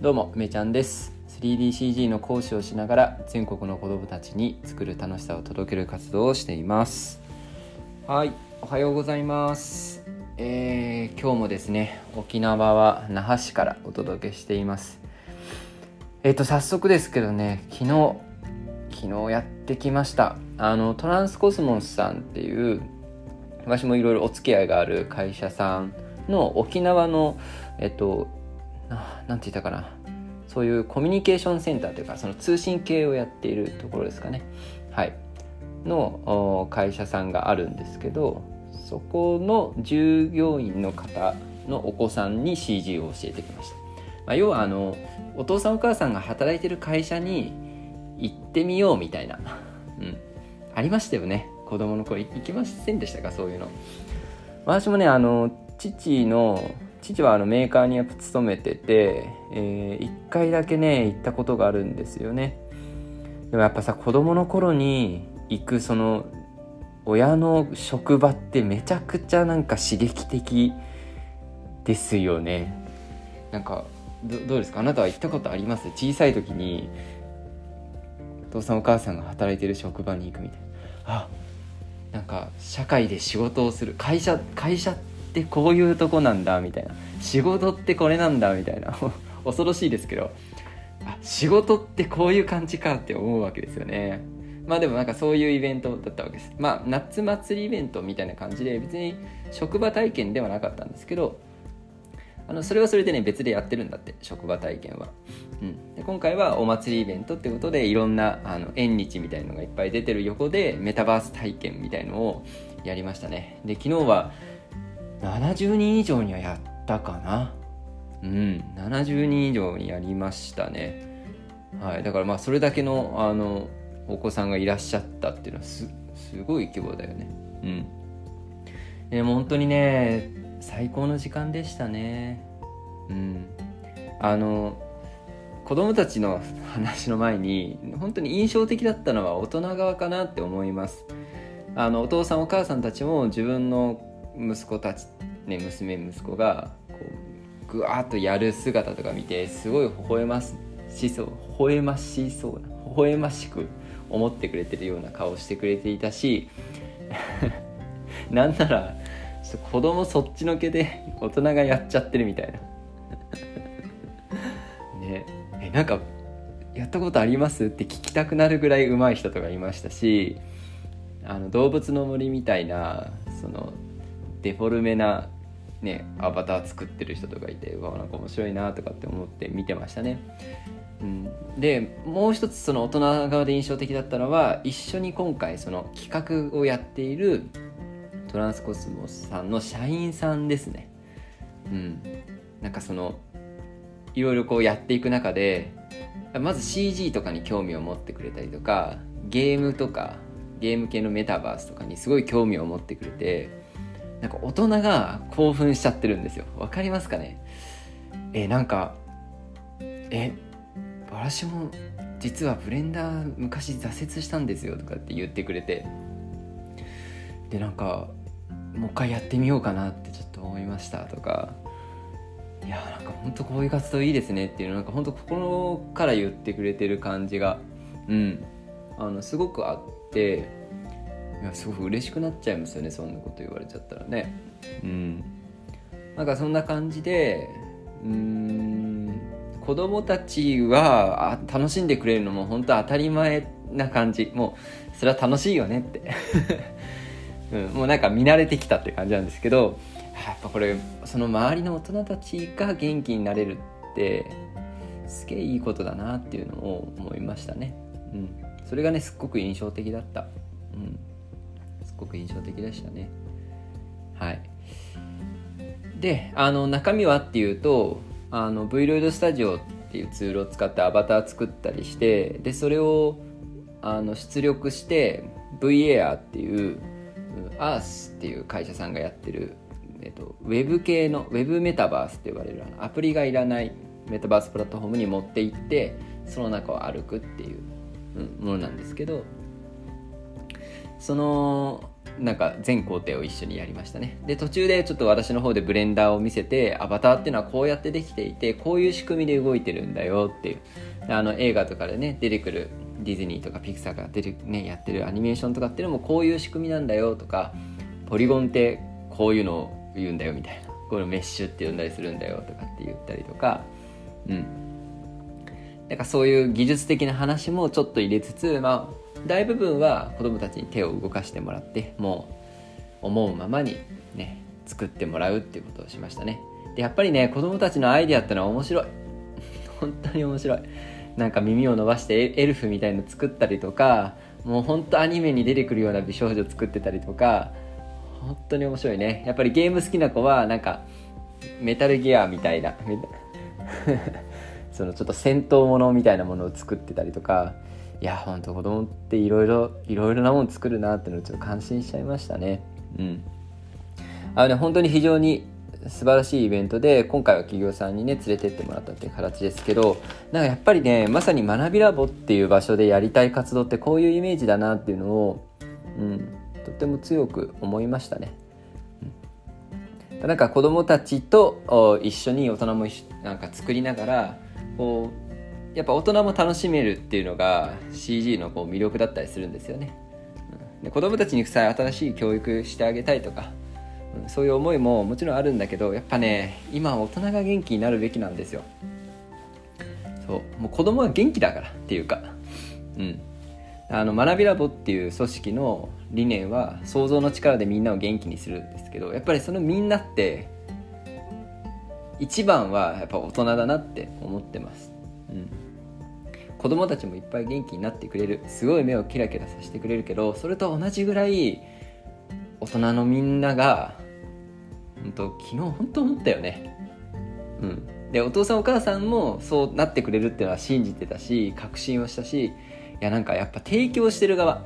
どうもめちゃんです。3DCG の講師をしながら全国の子どもたちに作る楽しさを届ける活動をしています。はいおはようございます。えー、今日もですね沖縄は那覇市からお届けしています。えっ、ー、と早速ですけどね昨日昨日やってきました。あのトランスコスモスさんっていう私もいろいろお付き合いがある会社さんの沖縄のえっと何て言ったかなそういうコミュニケーションセンターというかその通信系をやっているところですかね。はい。の会社さんがあるんですけどそこの従業員の方のお子さんに CG を教えてきました、まあ、要はあのお父さんお母さんが働いてる会社に行ってみようみたいな、うん、ありましたよね。子供の頃行きませんでしたか？そういうの。私もねあの父の父はあのメーカーにやっぱ勤めてて、えー、1回だけね行ったことがあるんですよね。でもやっぱさ子供の頃に行くその親の職場ってめちゃくちゃなんか刺激的ですよね。なんかどうですか？あなたは行ったことあります？小さい時にお父さんお母さんが働いてる職場に行くみたいな。あなんか社会で仕事をする。会社会社ってこういうとこなんだみたいな。仕事ってこれなんだみたいな。恐ろしいですけど。あ仕事ってこういう感じかって思うわけですよね。まあでもなんかそういうイベントだったわけです。まあ夏祭りイベントみたいな感じで別に職場体験ではなかったんですけどあのそれはそれでね別でやってるんだって職場体験は、うん、で今回はお祭りイベントってことでいろんなあの縁日みたいのがいっぱい出てる横でメタバース体験みたいのをやりましたね。で昨日は70人以上にはやったかな。うん。70人以上にやりましたね。はい。だからまあそれだけのあのお子さんがいらっしゃったっていうのはすすごい規模だよね。うん。でも本当にね最高の時間でしたね。うん。あの子供たちの話の前に本当に印象的だったのは大人側かなって思います。あのお父さんお母さんたちも自分の息子たち、ね、娘息子がこうぐわーっとやる姿とか見てすごい微笑ましそう微笑ましそうな微笑ましく思ってくれてるような顔してくれていたし なんならちょっと子供そっちのけで大人がやっちゃってるみたいな。ね。えなんかやったことあります？って聞きたくなるぐらい上手い人とかいましたしあの動物の森みたいなそのデフォルメな、ね、アバター作ってる人とかいてうわなんか面白いなとかって思って見てましたね。うん、でもう一つその大人側で印象的だったのは一緒に今回その企画をやっているトランスコスモスさんの社員さんですね。うん、なんかそのいろいろこうやっていく中でまず CG とかに興味を持ってくれたりとかゲームとかゲーム系のメタバースとかにすごい興味を持ってくれてなんか大人が興奮しちゃってるんですよ。わかりますかね？えなんかえ私も実はブレンダー昔挫折したんですよとかって言ってくれて。でなんかもう一回やってみようかなってちょっと思いましたとか。いやなんか本当こういう活動いいですねっていうのなんか本当心から言ってくれてる感じがうんあのすごくあって。いやすごく嬉しくなっちゃいますよねそんなこと言われちゃったらね。うん。なんかそんな感じでうん子供たちはあ楽しんでくれるのも本当当たり前な感じ。もうそれは楽しいよねって。うん、もうなんか見慣れてきたって感じなんですけどやっぱこれその周りの大人たちが元気になれるってすげえいいことだなっていうのを思いましたね。うん、それがねすっごく印象的だった。うんごく印象的でしたね。はい。であの中身はっていうとあの Vloid Studio っていうツールを使ってアバター作ったりしてでそれをあの出力して VAR っていう Earth っていう会社さんがやってる、えっと、ウェブ系のウェブメタバースって呼ばれるアプリがいらないメタバースプラットフォームに持っていってその中を歩くっていうものなんですけどそのなんか全工程を一緒にやりましたね。で途中でちょっと私の方でブレンダーを見せてアバターっていうのはこうやってできていてこういう仕組みで動いてるんだよっていう。あの映画とかでね出てくるディズニーとかピクサーが出る、ね、やってるアニメーションとかっていうのもこういう仕組みなんだよとかポリゴンってこういうのを言うんだよみたいな。これメッシュって呼んだりするんだよとかって言ったりとか。うん。なんかそういう技術的な話もちょっと入れつつまあ大部分は子どもたちに手を動かしてもらってもう思うままにね作ってもらうっていうことをしましたね。でやっぱりね子どもたちのアイデアってのは面白い。本当に面白い。なんか耳を伸ばしてエルフみたいの作ったりとかもう本当アニメに出てくるような美少女作ってたりとか本当に面白いね。やっぱりゲーム好きな子はなんかメタルギアみたいな そのちょっと戦闘ものみたいなものを作ってたりとかいやほんと子供っていろいろいろいろなもの作るなってのをちょっと感心しちゃいましたね。うん。あのね本当に非常に素晴らしいイベントで今回は企業さんにね連れてってもらったっていう形ですけどなんかやっぱりねまさに学びラボっていう場所でやりたい活動ってこういうイメージだなっていうのを、うん、とっても強く思いましたね。うん、なんか子供たちと一緒に大人もなんか作りながらこうやっぱ大人も楽しめるっていうのが CG のこう魅力だったりするんですよね。で子供たちにさ新しい教育してあげたいとかそういう思いももちろんあるんだけどやっぱね今大人が元気になるべきなんですよ。そう。もう子供は元気だからっていうかうん。あの学びラボっていう組織の理念は想像の力でみんなを元気にするんですけどやっぱりそのみんなって一番はやっぱ大人だなって思ってます、うん、子供たちもいっぱい元気になってくれる。すごい目をキラキラさせてくれるけどそれと同じぐらい大人のみんなが本当昨日本当思ったよね。うん。でお父さんお母さんもそうなってくれるっていうのは信じてたし確信をしたしいやなんかやっぱ提供してる側。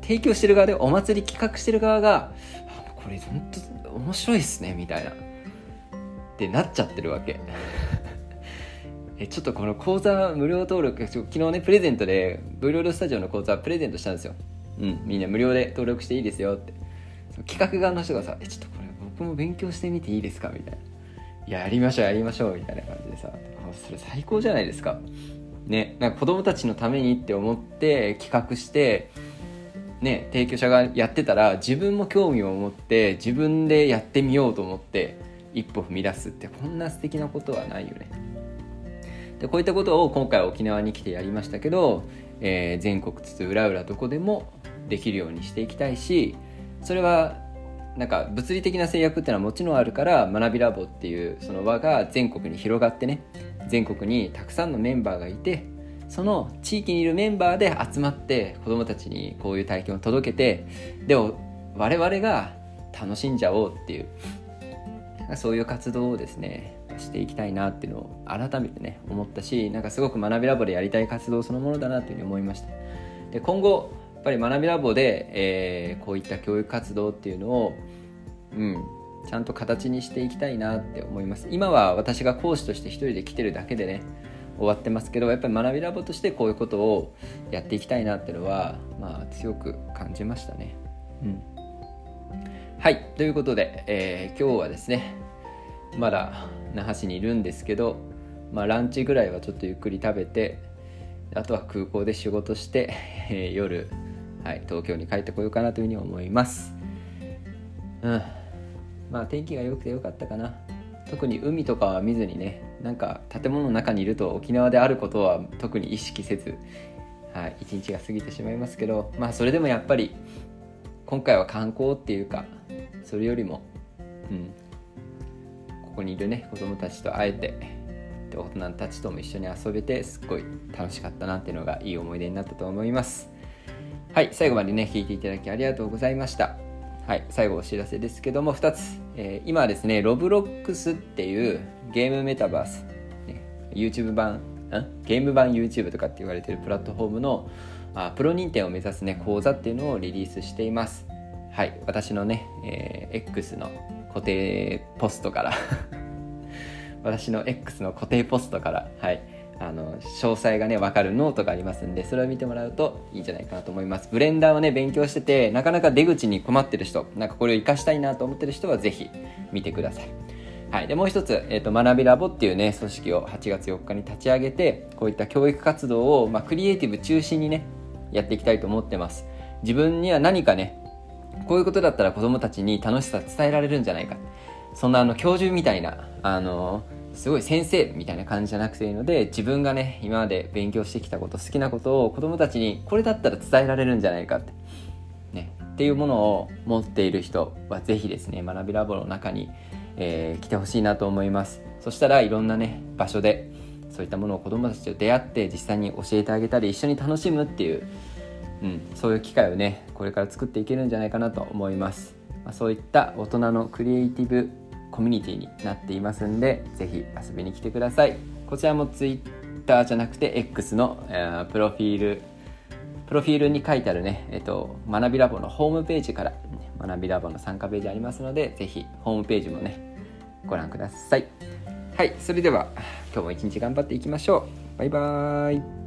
提供してる側でお祭り企画してる側がこれ本当面白いっすねみたいな。ってなっちゃってるわけ。えちょっとこの講座無料登録昨日ねプレゼントで V ロードスタジオの講座プレゼントしたんですよ。うんみんな無料で登録していいですよって。企画側の人がさ「えちょっとこれ僕も勉強してみていいですか?」みたいな「いややりましょうやりましょう」みたいな感じでさそれ最高じゃないですか。ねなんか子供たちのためにって思って企画してね提供者がやってたら自分も興味を持って自分でやってみようと思って一歩踏み出すってこんな素敵なことはないよね。でこういったことを今回沖縄に来てやりましたけど、えー、全国津々浦々どこでもできるようにしていきたいしそれはなんか物理的な制約っていうのはもちろんあるから学びラボっていうその輪が全国に広がってね全国にたくさんのメンバーがいてその地域にいるメンバーで集まって子どもたちにこういう体験を届けてでも我々が楽しんじゃおうっていうそういう活動をですねしていきたいなっていうのを改めてね思ったしなんかすごく学びラボでやりたい活動そのものだなというふうに思いました。で今後やっぱり学びラボで、えー、こういった教育活動っていうのを、うん、ちゃんと形にしていきたいなって思います。今は私が講師として一人で来てるだけでね終わってますけどやっぱり学びラボとしてこういうことをやっていきたいなっていうのは、まあ、強く感じましたね。うん、はい。ということで、えー、今日はですねまだ那覇市にいるんですけど、まあ、ランチぐらいはちょっとゆっくり食べてあとは空港で仕事して、えー、夜はい、東京に帰ってこようかなというふうに思います。うん。まあ天気が良くてよかったかな。特に海とかは見ずにね、なんか建物の中にいると沖縄であることは特に意識せず、はい、一日が過ぎてしまいますけど、まあそれでもやっぱり今回は観光っていうか、それよりも、うん、ここにいるね、子供たちと会えて、大人たちとも一緒に遊べてすっごい楽しかったなっていうのがいい思い出になったと思います。はい、最後までね、聞いていただきありがとうございました。はい、最後お知らせですけども、2つ。えー、今はですね、ロブロックスっていうゲームメタバース、ね、YouTube 版、んゲーム版 YouTube とかって言われてるプラットフォームのあプロ認定を目指すね、講座っていうのをリリースしています。はい、私のね、えー、X の固定ポストから。私の X の固定ポストから、はい、あの詳細がね分かるノートがありますんでそれを見てもらうといいんじゃないかなと思います。ブレンダーをね勉強しててなかなか出口に困ってる人なんかこれを活かしたいなと思ってる人は是非見てください。はい、でもう一つ、えーと、学びラボっていうね組織を8月4日に立ち上げてこういった教育活動を、まあ、クリエイティブ中心にねやっていきたいと思ってます。自分には何かねこういうことだったら子供たちに楽しさ伝えられるんじゃないか。そんなあの教授みたいなあのすごい先生みたいな感じじゃなくていいので自分がね今まで勉強してきたこと好きなことを子供たちにこれだったら伝えられるんじゃないかって、ね、っていうものを持っている人は是非ですね学びラボの中に、えー、来てほしいなと思います。そしたらいろんなね場所でそういったものを子供たちと出会って実際に教えてあげたり一緒に楽しむっていう、うん、そういう機会をねこれから作っていけるんじゃないかなと思います、ま、そういった大人のクリエイティブコミュニティになっていますんで是非遊びに来てくださいこちらも Twitter じゃなくて X の、え、プロフィールプロフィールに書いてあるね、えっと、学びラボのホームページから、学びラボの参加ページありますので、是非ホームページもね、ご覧ください。はい、それでは今日も一日頑張っていきましょう。バイバーイ。